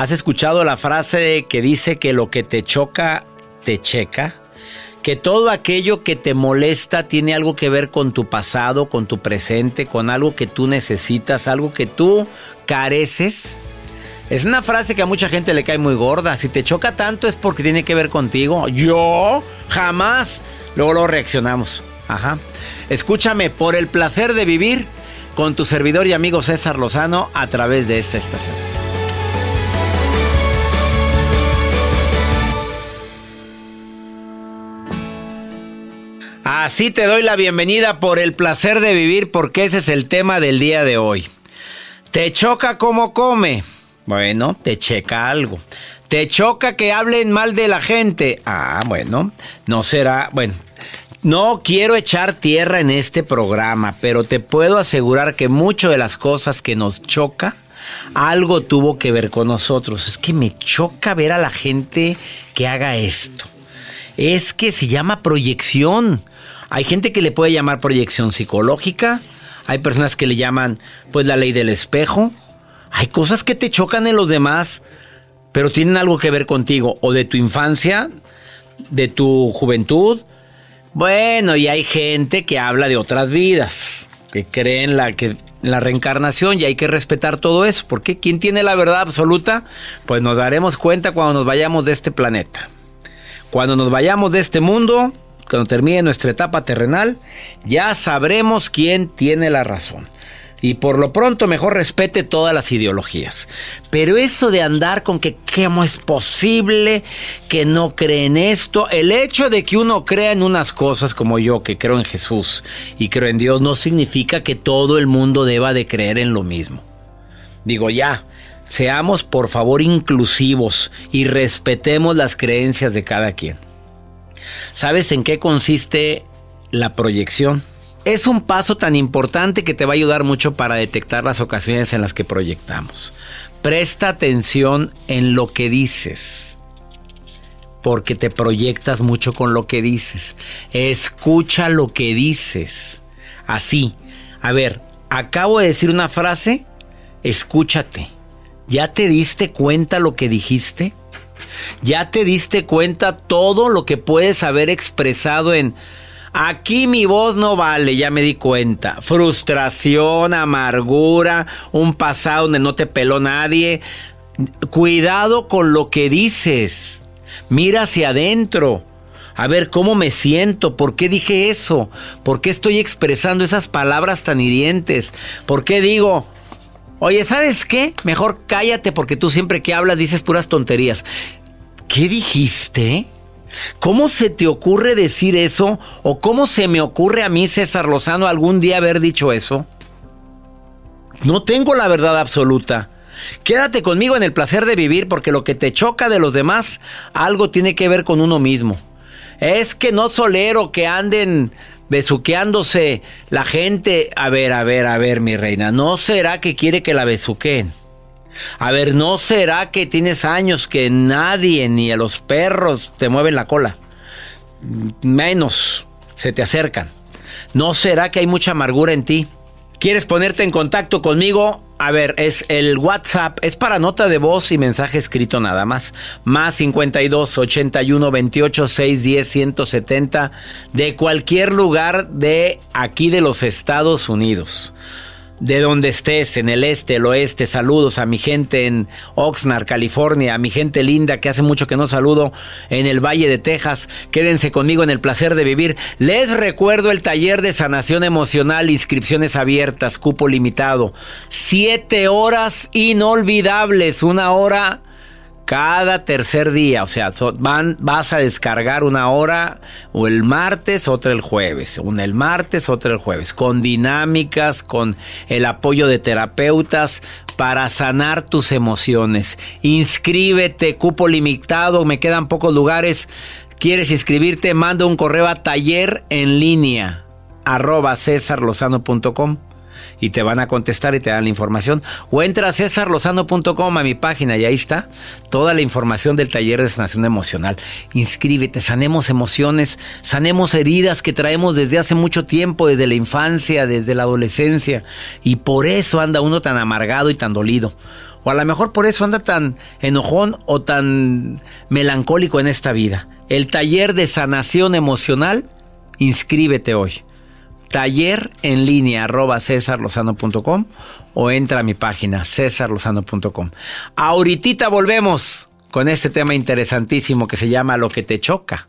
¿Has escuchado la frase que dice que lo que te choca, te checa? Que todo aquello que te molesta tiene algo que ver con tu pasado, con tu presente, con algo que tú necesitas, algo que tú careces. Es una frase que a mucha gente le cae muy gorda. Si te choca tanto es porque tiene que ver contigo. Yo jamás. Luego lo reaccionamos. Ajá. Escúchame por el placer de vivir con tu servidor y amigo César Lozano a través de esta estación. Así te doy la bienvenida por el placer de vivir porque ese es el tema del día de hoy. ¿Te choca cómo come? Bueno, te checa algo. ¿Te choca que hablen mal de la gente? Ah, bueno, no será, bueno, no quiero echar tierra en este programa, pero te puedo asegurar que mucho de las cosas que nos choca, algo tuvo que ver con nosotros. Es que me choca ver a la gente que haga esto. Es que se llama proyección. Hay gente que le puede llamar proyección psicológica. Hay personas que le llaman, pues, la ley del espejo. Hay cosas que te chocan en los demás, pero tienen algo que ver contigo. O de tu infancia, de tu juventud. Bueno, y hay gente que habla de otras vidas, que cree en la, que, en la reencarnación y hay que respetar todo eso. Porque ¿quién tiene la verdad absoluta? Pues nos daremos cuenta cuando nos vayamos de este planeta. Cuando nos vayamos de este mundo, cuando termine nuestra etapa terrenal, ya sabremos quién tiene la razón. Y por lo pronto mejor respete todas las ideologías. Pero eso de andar con que cómo es posible que no creen esto, el hecho de que uno crea en unas cosas como yo, que creo en Jesús y creo en Dios, no significa que todo el mundo deba de creer en lo mismo. Digo ya, seamos por favor inclusivos y respetemos las creencias de cada quien. ¿Sabes en qué consiste la proyección? Es un paso tan importante que te va a ayudar mucho para detectar las ocasiones en las que proyectamos. Presta atención en lo que dices. Porque te proyectas mucho con lo que dices. Escucha lo que dices. Así. A ver, acabo de decir una frase. Escúchate. ¿Ya te diste cuenta lo que dijiste? ¿Ya te diste cuenta todo lo que puedes haber expresado en... Aquí mi voz no vale, ya me di cuenta. Frustración, amargura, un pasado donde no te peló nadie. Cuidado con lo que dices. Mira hacia adentro. A ver cómo me siento, por qué dije eso, por qué estoy expresando esas palabras tan hirientes, por qué digo, oye, ¿sabes qué? Mejor cállate porque tú siempre que hablas dices puras tonterías. ¿Qué dijiste? ¿Cómo se te ocurre decir eso? ¿O cómo se me ocurre a mí, César Lozano, algún día haber dicho eso? No tengo la verdad absoluta. Quédate conmigo en el placer de vivir porque lo que te choca de los demás, algo tiene que ver con uno mismo. Es que no solero que anden besuqueándose la gente. A ver, a ver, a ver, mi reina. ¿No será que quiere que la besuqueen? A ver, ¿no será que tienes años que nadie, ni a los perros, te mueven la cola? Menos se te acercan. ¿No será que hay mucha amargura en ti? ¿Quieres ponerte en contacto conmigo? A ver, es el WhatsApp, es para nota de voz y mensaje escrito nada más. Más 52 81 28 610 170 de cualquier lugar de aquí de los Estados Unidos de donde estés, en el este, el oeste, saludos a mi gente en Oxnard, California, a mi gente linda que hace mucho que no saludo en el Valle de Texas. Quédense conmigo en el placer de vivir. Les recuerdo el taller de sanación emocional, inscripciones abiertas, cupo limitado. Siete horas inolvidables, una hora cada tercer día, o sea, vas a descargar una hora o el martes, otra el jueves, una el martes, otra el jueves, con dinámicas, con el apoyo de terapeutas para sanar tus emociones. Inscríbete, cupo limitado, me quedan pocos lugares. ¿Quieres inscribirte? Manda un correo a taller en línea arroba cesarlozano.com y te van a contestar y te dan la información. O entra a cesarlozano.com a mi página y ahí está toda la información del taller de sanación emocional. Inscríbete, sanemos emociones, sanemos heridas que traemos desde hace mucho tiempo, desde la infancia, desde la adolescencia. Y por eso anda uno tan amargado y tan dolido. O a lo mejor por eso anda tan enojón o tan melancólico en esta vida. El taller de sanación emocional, inscríbete hoy taller en línea arroba cesarlozano.com o entra a mi página cesarlozano.com. Ahorita volvemos con este tema interesantísimo que se llama Lo que te choca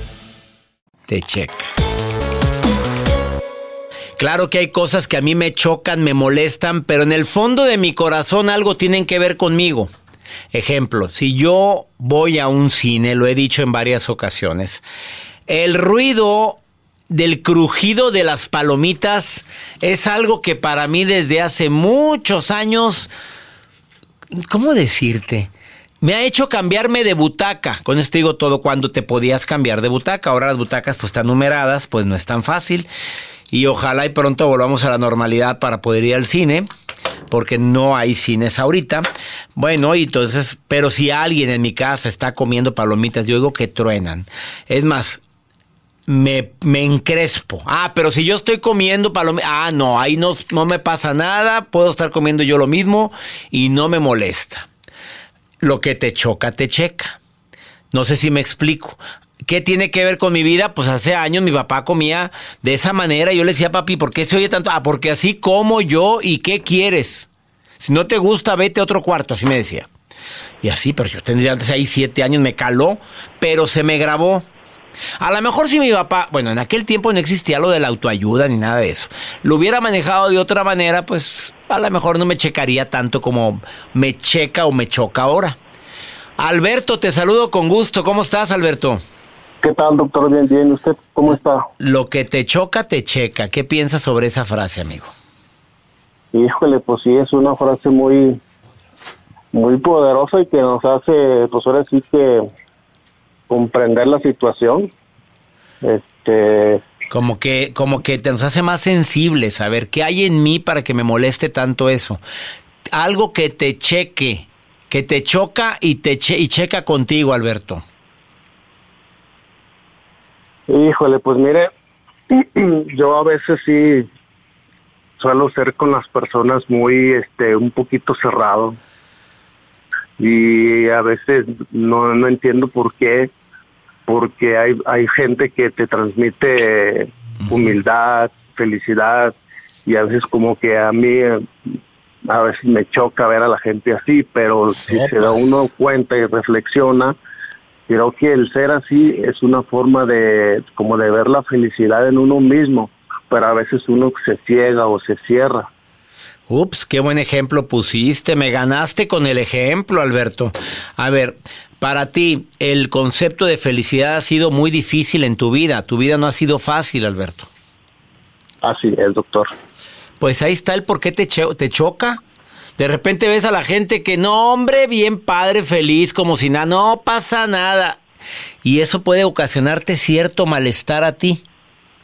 checa. Claro que hay cosas que a mí me chocan, me molestan, pero en el fondo de mi corazón algo tienen que ver conmigo. Ejemplo, si yo voy a un cine, lo he dicho en varias ocasiones, el ruido del crujido de las palomitas es algo que para mí desde hace muchos años, ¿cómo decirte? Me ha hecho cambiarme de butaca. Con esto digo todo cuando te podías cambiar de butaca. Ahora las butacas pues están numeradas, pues no es tan fácil. Y ojalá y pronto volvamos a la normalidad para poder ir al cine, porque no hay cines ahorita. Bueno, y entonces, pero si alguien en mi casa está comiendo palomitas, yo digo que truenan. Es más, me, encrespo. Ah, pero si yo estoy comiendo palomitas, ah, no, ahí no, no me pasa nada, puedo estar comiendo yo lo mismo y no me molesta lo que te choca, te checa. No sé si me explico. ¿Qué tiene que ver con mi vida? Pues hace años mi papá comía de esa manera. Yo le decía, papi, ¿por qué se oye tanto? Ah, porque así como yo y qué quieres. Si no te gusta, vete a otro cuarto, así me decía. Y así, pero yo tendría antes ahí siete años, me caló, pero se me grabó. A lo mejor si mi papá, bueno, en aquel tiempo no existía lo de la autoayuda ni nada de eso. Lo hubiera manejado de otra manera, pues a lo mejor no me checaría tanto como me checa o me choca ahora. Alberto, te saludo con gusto. ¿Cómo estás, Alberto? ¿Qué tal, doctor? Bien, bien. ¿Usted cómo está? Lo que te choca, te checa. ¿Qué piensas sobre esa frase, amigo? Híjole, pues sí, es una frase muy, muy poderosa y que nos hace, pues ahora sí que comprender la situación. Este. Como que, como que nos hace más sensibles, saber qué hay en mí para que me moleste tanto eso. Algo que te cheque, que te choca y te y checa contigo, Alberto. Híjole, pues mire, yo a veces sí suelo ser con las personas muy, este, un poquito cerrado y a veces no, no entiendo por qué, porque hay, hay gente que te transmite humildad, felicidad y a veces como que a mí a veces me choca ver a la gente así, pero si se da uno cuenta y reflexiona, creo que el ser así es una forma de como de ver la felicidad en uno mismo, pero a veces uno se ciega o se cierra. Ups, qué buen ejemplo pusiste, me ganaste con el ejemplo, Alberto. A ver, para ti, el concepto de felicidad ha sido muy difícil en tu vida, tu vida no ha sido fácil, Alberto. Así es, doctor. Pues ahí está el por qué te, te choca. De repente ves a la gente que no, hombre, bien padre, feliz, como si nada, no pasa nada. Y eso puede ocasionarte cierto malestar a ti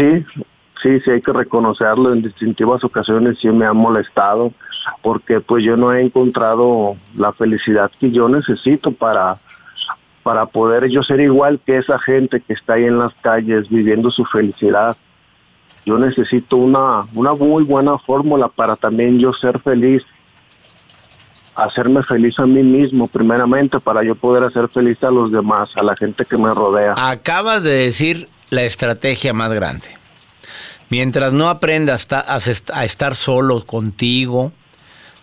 Sí, sí, sí hay que reconocerlo. En distintivas ocasiones sí me ha molestado porque pues yo no he encontrado la felicidad que yo necesito para para poder yo ser igual que esa gente que está ahí en las calles viviendo su felicidad. Yo necesito una, una muy buena fórmula para también yo ser feliz, hacerme feliz a mí mismo primeramente para yo poder hacer feliz a los demás, a la gente que me rodea. Acabas de decir la estrategia más grande. Mientras no aprendas a estar solo contigo,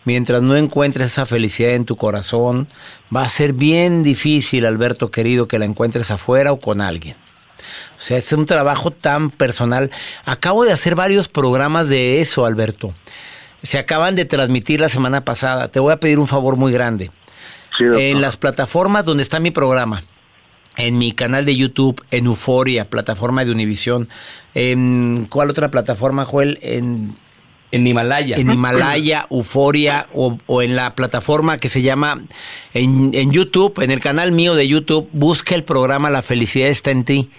mientras no encuentres esa felicidad en tu corazón, va a ser bien difícil, Alberto querido, que la encuentres afuera o con alguien. O sea, es un trabajo tan personal. Acabo de hacer varios programas de eso, Alberto. Se acaban de transmitir la semana pasada. Te voy a pedir un favor muy grande. en las plataformas donde está mi programa, en mi canal de YouTube, en Euforia, plataforma de Univisión. ¿En cuál otra plataforma, Joel? En, en Himalaya. En Himalaya, Euforia o, en la plataforma que se llama en, en, YouTube, en el canal mío de YouTube, busca el programa La felicidad está en ti.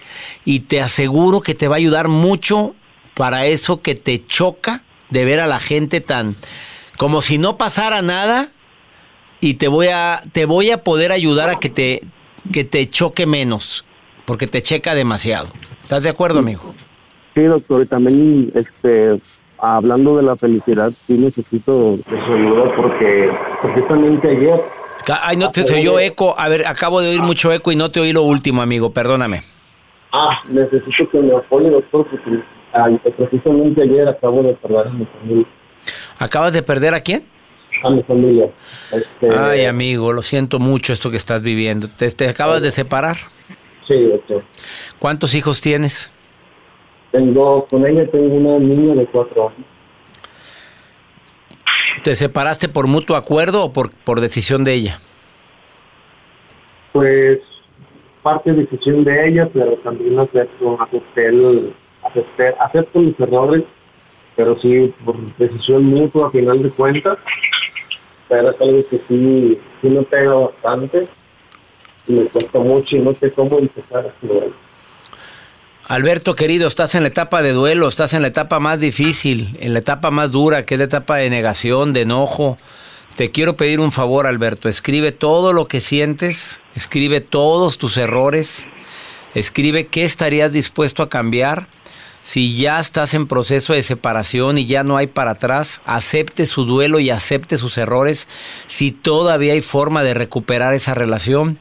Y te aseguro que te va a ayudar mucho para eso que te choca de ver a la gente tan como si no pasara nada y te voy a te voy a poder ayudar a que te que te choque menos, porque te checa demasiado. ¿Estás de acuerdo, amigo? Sí, doctor, y también este, hablando de la felicidad, sí necesito de su ayuda porque precisamente ayer... Ay, no te se oyó eco. A ver, acabo de oír mucho eco y no te oí lo último, amigo, perdóname. Ah, necesito que me apoye, doctor, porque precisamente ayer acabo de perder a mi familia. ¿Acabas de perder a quién? A mi familia. Este, Ay, amigo, lo siento mucho esto que estás viviendo. ¿Te, te acabas de separar? Sí, doctor. ¿Cuántos hijos tienes? Tengo, con ella tengo una niña de cuatro años. ¿Te separaste por mutuo acuerdo o por, por decisión de ella? Pues parte decisión de ella, pero también acepto, acepté, el, acepté acepto mis errores, pero sí por decisión mutua a final de cuentas. Pero es algo que sí, sí me pega bastante y me cuesta mucho y no sé cómo empezar a hacerlo. Alberto, querido, estás en la etapa de duelo, estás en la etapa más difícil, en la etapa más dura, que es la etapa de negación, de enojo. Te quiero pedir un favor, Alberto. Escribe todo lo que sientes, escribe todos tus errores, escribe qué estarías dispuesto a cambiar. Si ya estás en proceso de separación y ya no hay para atrás, acepte su duelo y acepte sus errores. Si todavía hay forma de recuperar esa relación,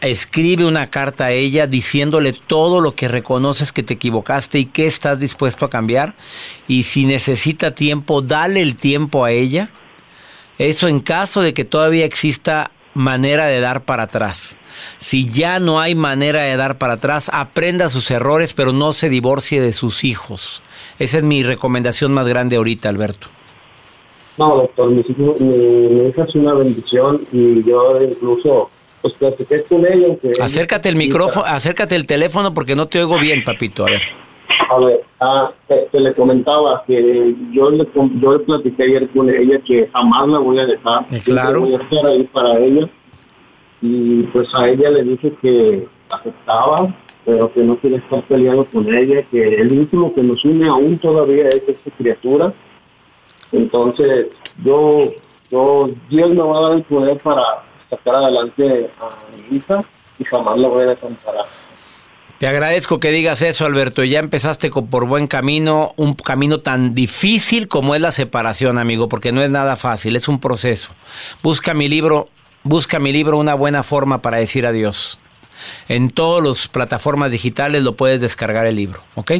escribe una carta a ella diciéndole todo lo que reconoces que te equivocaste y que estás dispuesto a cambiar. Y si necesita tiempo, dale el tiempo a ella. Eso en caso de que todavía exista manera de dar para atrás. Si ya no hay manera de dar para atrás, aprenda sus errores, pero no se divorcie de sus hijos. Esa es mi recomendación más grande ahorita, Alberto. No, doctor, mi, mi hija es una bendición y yo incluso pues con ella. acércate el micrófono, acércate el teléfono porque no te oigo bien, papito. A ver. A ver, ah, te, le comentaba que yo le, yo le platiqué ayer con ella que jamás la voy a dejar. Eh, claro. Voy a estar ahí para ella. Y pues a ella le dije que aceptaba, pero que no quiere estar peleando con ella, que el último que nos une aún todavía es esta criatura. Entonces, yo, yo, Dios me va a dar el poder para sacar adelante a mi hija y jamás la voy a desamparar. Te agradezco que digas eso, Alberto. Ya empezaste por buen camino, un camino tan difícil como es la separación, amigo, porque no es nada fácil, es un proceso. Busca mi libro, busca mi libro una buena forma para decir adiós. En todas las plataformas digitales lo puedes descargar el libro, ¿ok?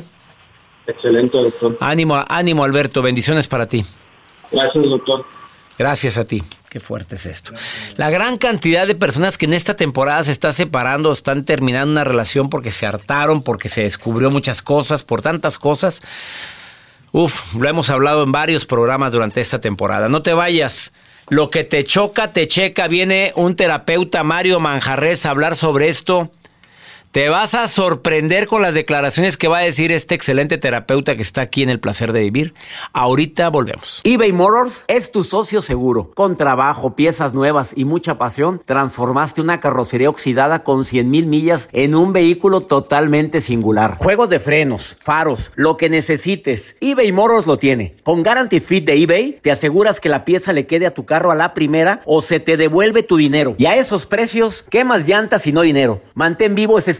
Excelente, doctor. Ánimo, ánimo, Alberto. Bendiciones para ti. Gracias, doctor. Gracias a ti. Qué fuerte es esto. La gran cantidad de personas que en esta temporada se está separando, están terminando una relación porque se hartaron, porque se descubrió muchas cosas, por tantas cosas. Uf, lo hemos hablado en varios programas durante esta temporada. No te vayas. Lo que te choca, te checa. Viene un terapeuta, Mario Manjarres, a hablar sobre esto. Te vas a sorprender con las declaraciones que va a decir este excelente terapeuta que está aquí en el placer de vivir. Ahorita volvemos. eBay Motors es tu socio seguro. Con trabajo, piezas nuevas y mucha pasión, transformaste una carrocería oxidada con 100 mil millas en un vehículo totalmente singular. Juegos de frenos, faros, lo que necesites. eBay Motors lo tiene. Con Guarantee Fit de eBay, te aseguras que la pieza le quede a tu carro a la primera o se te devuelve tu dinero. Y a esos precios, ¿qué más llantas y no dinero? Mantén vivo ese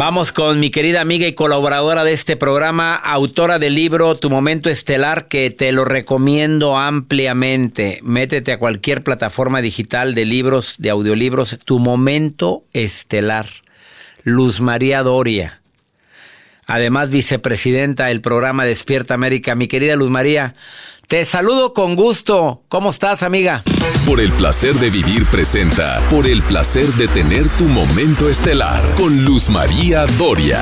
Vamos con mi querida amiga y colaboradora de este programa, autora del libro Tu Momento Estelar, que te lo recomiendo ampliamente. Métete a cualquier plataforma digital de libros, de audiolibros, Tu Momento Estelar. Luz María Doria. Además, vicepresidenta del programa Despierta América. Mi querida Luz María, te saludo con gusto. ¿Cómo estás, amiga? Por el placer de vivir presenta. Por el placer de tener tu momento estelar con Luz María Doria.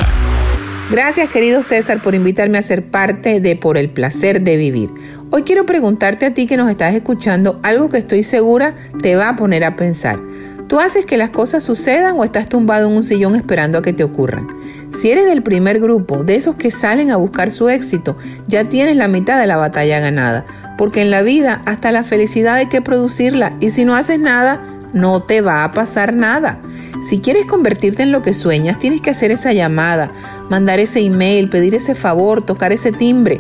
Gracias, querido César, por invitarme a ser parte de Por el placer de vivir. Hoy quiero preguntarte a ti que nos estás escuchando algo que estoy segura te va a poner a pensar. ¿Tú haces que las cosas sucedan o estás tumbado en un sillón esperando a que te ocurran? Si eres del primer grupo, de esos que salen a buscar su éxito, ya tienes la mitad de la batalla ganada, porque en la vida hasta la felicidad hay que producirla y si no haces nada, no te va a pasar nada. Si quieres convertirte en lo que sueñas, tienes que hacer esa llamada, mandar ese email, pedir ese favor, tocar ese timbre.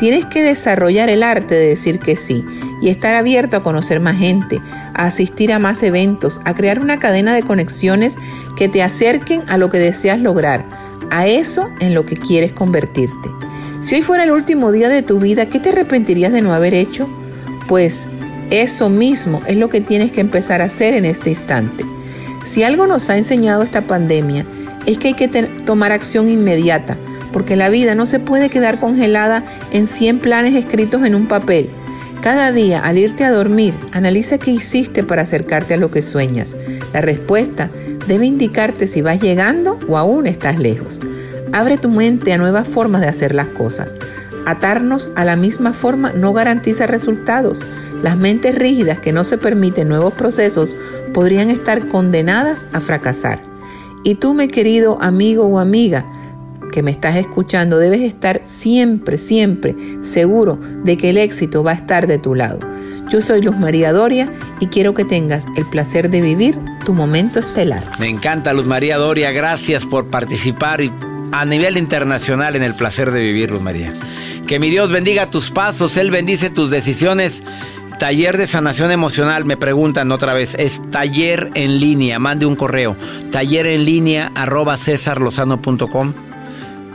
Tienes que desarrollar el arte de decir que sí y estar abierto a conocer más gente, a asistir a más eventos, a crear una cadena de conexiones que te acerquen a lo que deseas lograr a eso en lo que quieres convertirte. Si hoy fuera el último día de tu vida, ¿qué te arrepentirías de no haber hecho? Pues eso mismo es lo que tienes que empezar a hacer en este instante. Si algo nos ha enseñado esta pandemia, es que hay que tomar acción inmediata, porque la vida no se puede quedar congelada en 100 planes escritos en un papel. Cada día, al irte a dormir, analiza qué hiciste para acercarte a lo que sueñas. La respuesta debe indicarte si vas llegando o aún estás lejos. Abre tu mente a nuevas formas de hacer las cosas. Atarnos a la misma forma no garantiza resultados. Las mentes rígidas que no se permiten nuevos procesos podrían estar condenadas a fracasar. Y tú, mi querido amigo o amiga, que me estás escuchando, debes estar siempre, siempre seguro de que el éxito va a estar de tu lado. Yo soy Luz María Doria y quiero que tengas el placer de vivir tu momento estelar. Me encanta Luz María Doria, gracias por participar a nivel internacional en el placer de vivir, Luz María. Que mi Dios bendiga tus pasos, Él bendice tus decisiones. Taller de sanación emocional, me preguntan otra vez, es taller en línea, mande un correo, taller en línea arroba cesarlozano.com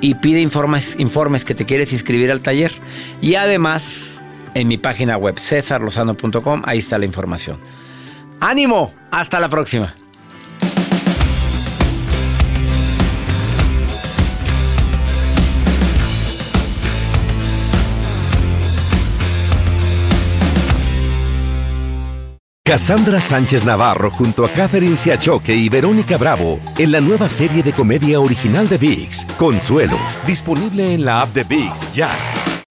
y pide informes, informes que te quieres inscribir al taller. Y además en mi página web cesarlosano.com. Ahí está la información. ¡Ánimo! Hasta la próxima. Cassandra Sánchez Navarro junto a Catherine Siachoque y Verónica Bravo en la nueva serie de comedia original de VIX, Consuelo, disponible en la app de VIX ya.